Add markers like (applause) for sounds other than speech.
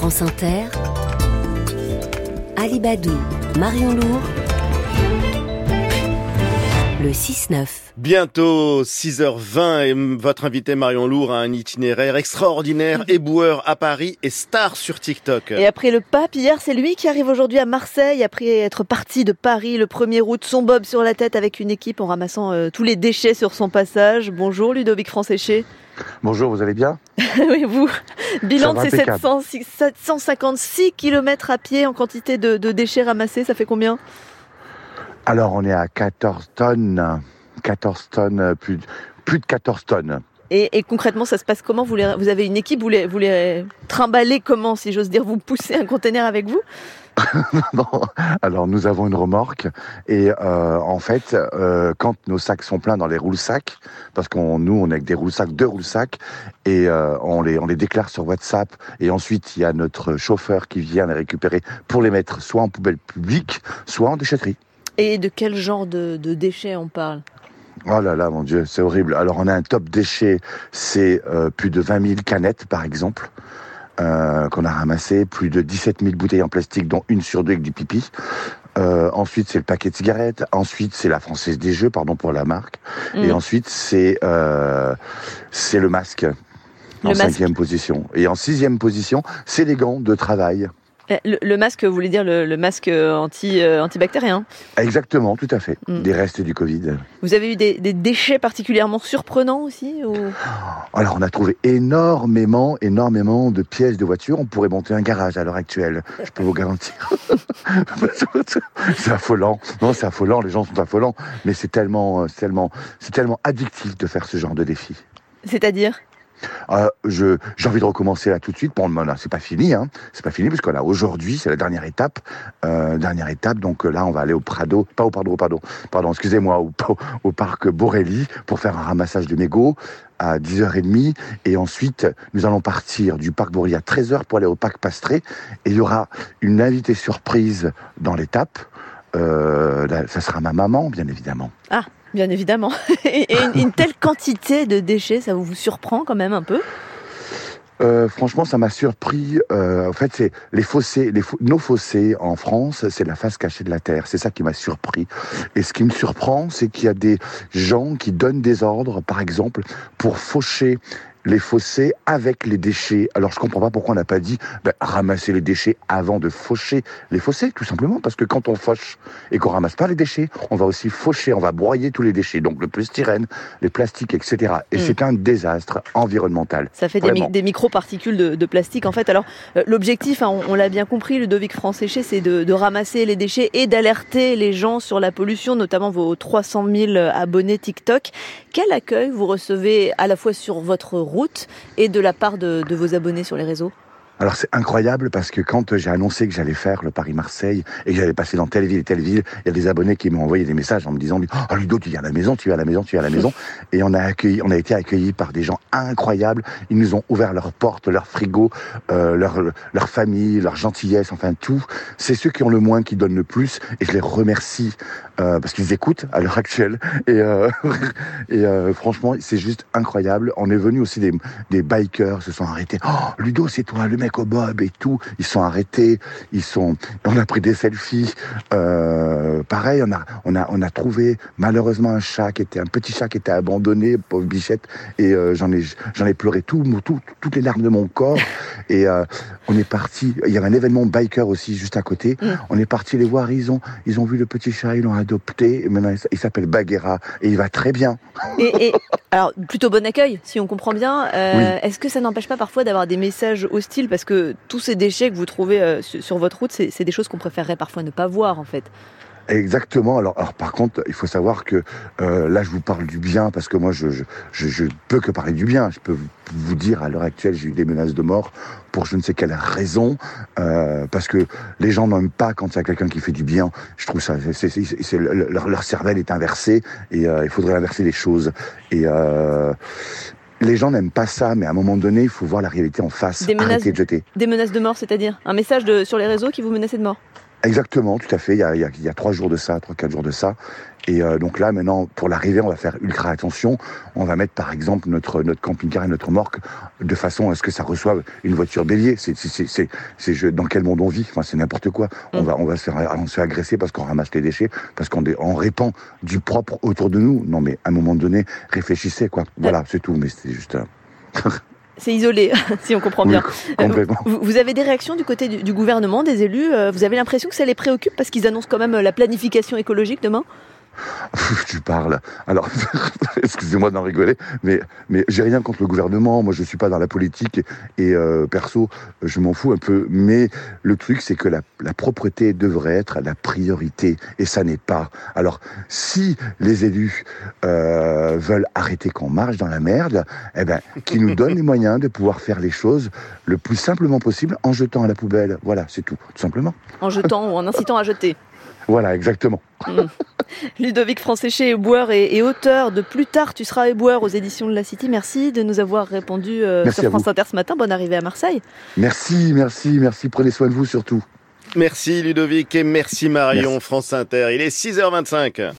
France Inter, Alibadou, Marion Lourd, le 6-9. Bientôt 6h20 et votre invité Marion Lourd a un itinéraire extraordinaire, éboueur à Paris et star sur TikTok. Et après le pape, hier, c'est lui qui arrive aujourd'hui à Marseille après être parti de Paris le 1er août, son bob sur la tête avec une équipe en ramassant euh, tous les déchets sur son passage. Bonjour Ludovic Francéché. Bonjour, vous allez bien (laughs) Oui, vous. Bilan de ces impeccable. 700 756 km à pied en quantité de, de déchets ramassés, ça fait combien? Alors, on est à 14 tonnes. 14 tonnes, plus, de- plus de 14 tonnes. et, et concrètement, ça se passe comment? Vous, les- vous avez une équipe, vous les, vous les trimballez comment, si j'ose dire? Vous poussez un conteneur avec vous? (laughs) Alors, nous avons une remorque et euh, en fait, euh, quand nos sacs sont pleins dans les roules-sacs, parce qu'on nous, on est avec des roules-sacs, deux roules-sacs, et euh, on, les, on les déclare sur WhatsApp, et ensuite, il y a notre chauffeur qui vient les récupérer pour les mettre soit en poubelle publique, soit en déchetterie. Et de quel genre de, de déchets on parle? Oh là là, mon Dieu, c'est horrible. Alors, on a un top déchet, c'est plus de 20 000 canettes, par exemple, euh, qu'on a ramassé, plus de 17 000 bouteilles en plastique, dont une sur deux avec du pipi. Euh, ensuite, c'est le paquet de cigarettes. Ensuite, c'est la Française des Jeux, pardon pour la marque. Et Mm. ensuite, c'est euh, c'est le masque. En masque. cinquième position. Et en sixième position, c'est les gants de travail. Eh, le, le masque, vous voulez dire le, le masque anti, euh, antibactérien? Exactement, tout à fait. Mm. Des restes du Covid. Vous avez eu des, des déchets particulièrement surprenants aussi ou... Alors, on a trouvé énormément, énormément de pièces de voitures. On pourrait monter un garage à l'heure actuelle. Je peux vous garantir. (laughs) c'est affolant. Non, c'est affolant. Les gens sont affolants. Mais c'est tellement, euh, tellement, c'est tellement addictif de faire ce genre de défi. C'est-à-dire? Euh, je, j'ai envie de recommencer là tout de suite. Bon, c'est pas fini, hein. C'est pas fini parce que là, aujourd'hui, c'est la dernière étape. Euh, dernière étape. Donc euh, là, on va aller au Prado, pas au pardon, pardon, excusez-moi, au, parc Borelli pour faire un ramassage de mégots à 10h30. Et ensuite, nous allons partir du parc Borelli à 13h pour aller au parc Pastré. Et il y aura une invitée surprise dans l'étape. Euh, ça sera ma maman, bien évidemment. Bien évidemment. (laughs) Et, une, telle quantité de déchets, ça vous, surprend quand même un peu? Euh, franchement, ça m'a surpris. Euh, en fait, c'est les fossés, nos fossés en France, c'est la face cachée de la terre. C'est ça qui m'a surpris. Et ce qui me surprend, c'est qu'il y a des gens qui donnent des ordres, par exemple, pour faucher les fossés avec les déchets. Alors, je comprends pas pourquoi on n'a pas dit ben, ramasser les déchets avant de faucher les fossés, tout simplement, parce que quand on fauche et qu'on ramasse pas les déchets, on va aussi faucher, on va broyer tous les déchets, donc le polystyrène, les plastiques, etc. Et Mm. c'est un désastre environnemental. Ça fait des, mi- Vraiment. des micro-particules de, de plastique en fait. Alors euh, l'objectif, hein, on, on l'a bien compris, Ludovic Franc-Séché, c'est de, de ramasser les déchets et d'alerter les gens sur la pollution, notamment vos 300 000 abonnés TikTok. Quel accueil vous recevez à la fois sur votre route et de la part de, de vos abonnés sur les réseaux? Alors c'est incroyable parce que quand j'ai annoncé que j'allais faire le Paris-Marseille et que j'allais passer dans telle ville et telle ville, il y a des abonnés qui m'ont envoyé des messages en me disant « Oh Ludo, tu viens à la maison, tu viens à la maison, tu viens à la maison (laughs) ». Et on a accueilli, on a été accueillis par des gens incroyables. Ils nous ont ouvert leurs portes, leurs frigos, euh, leur, leur famille, leur gentillesse, enfin tout. C'est ceux qui ont le moins qui donnent le plus et je les remercie euh, parce qu'ils écoutent à l'heure actuelle. Et, euh, (laughs) et euh, franchement, c'est juste incroyable. On est venu aussi des, des bikers se sont arrêtés. Oh, Ludo, c'est toi, le mec au bob et tout. Ils sont arrêtés. Ils sont. On a pris des selfies. Euh, pareil, on a, on a, on a trouvé malheureusement un chat qui était un petit chat qui était abandonné, pauvre bichette. Et euh, j'en ai, j'en ai pleuré tout, tout, toutes les larmes de mon corps. (laughs) Et euh, on est parti. Il y avait un événement biker aussi juste à côté. Mm. On est parti les voir. Ils ont, ils ont vu le petit chat. Ils l'ont adopté. Et maintenant, il s'appelle Bagheera et il va très bien. et, et- alors plutôt bon accueil, si on comprend bien. Est-ce que ça n'empêche pas parfois d'avoir des messages hostiles? Parce que tous ces déchets que vous trouvez euh, sur, votre route, c'est des choses qu'on préférerait parfois ne pas voir en fait. Exactement. Alors, par contre, il faut savoir que euh, là, je vous parle du bien parce que moi, je, peux que parler du bien. Je peux vous- dire à l'heure actuelle, j'ai eu des menaces de mort pour je ne sais quelle raison, euh, parce que les gens n'aiment pas quand il y a quelqu'un qui fait du bien. Je trouve ça, leur, cervelle est inversée et il faudrait inverser les choses. Les gens n'aiment pas ça, mais à un moment donné, il faut voir la réalité en face. Des menaces- Arrêtez de jeter. Des menaces de mort, c'est-à-dire un message de, sur les réseaux qui vous menaçait de mort. Exactement, tout à fait. Il y a, il y a, il y a trois jours de ça, trois, quatre jours de ça. Et euh, donc là, maintenant, pour l'arrivée, on va faire ultra attention. On va mettre, par exemple, notre, notre camping-car et notre remorque de façon à ce que ça reçoive une voiture bélier. C'est, c'est, c'est, c'est, dans quel monde on vit? Enfin, c'est n'importe quoi. On Mm. va, on va se faire, on se fait agresser parce qu'on ramasse les déchets, parce qu'on dé- on répand du propre autour de nous. Non, mais à un moment donné, réfléchissez, quoi. Voilà, c'est tout. Mais c'est juste. euh, (laughs) C'est isolé, (laughs) si on comprend bien. Euh, complètement. Vous, vous avez des réactions du côté du, du gouvernement, des élus euh, Vous avez l'impression que ça les préoccupe parce qu'ils annoncent quand même euh, la planification écologique demain? Tu parles. Alors, (laughs) excusez-moi d'en rigoler, mais, mais j'ai rien contre le gouvernement. Moi, je suis pas dans la politique et, euh, perso, je m'en fous un peu. Mais le truc, c'est que la, la propreté devrait être la priorité et ça n'est pas. Alors, si les élus euh, veulent arrêter qu'on marche dans la merde, eh ben, qu'ils nous donnent les moyens de pouvoir faire les choses le plus simplement possible en jetant à la poubelle. Voilà, c'est tout, tout simplement. En jetant ou en incitant à jeter Voilà, exactement. (laughs) Ludovic Franséché, éboueur et, et auteur de Plus tard, tu seras éboueur aux éditions de la City. Merci de nous avoir répondu euh, sur France vous. Inter ce matin. Bonne arrivée à Marseille. Merci, merci, merci. Prenez soin de vous surtout. Merci Ludovic et merci Marion, Merci. France Inter. Il est 6h25.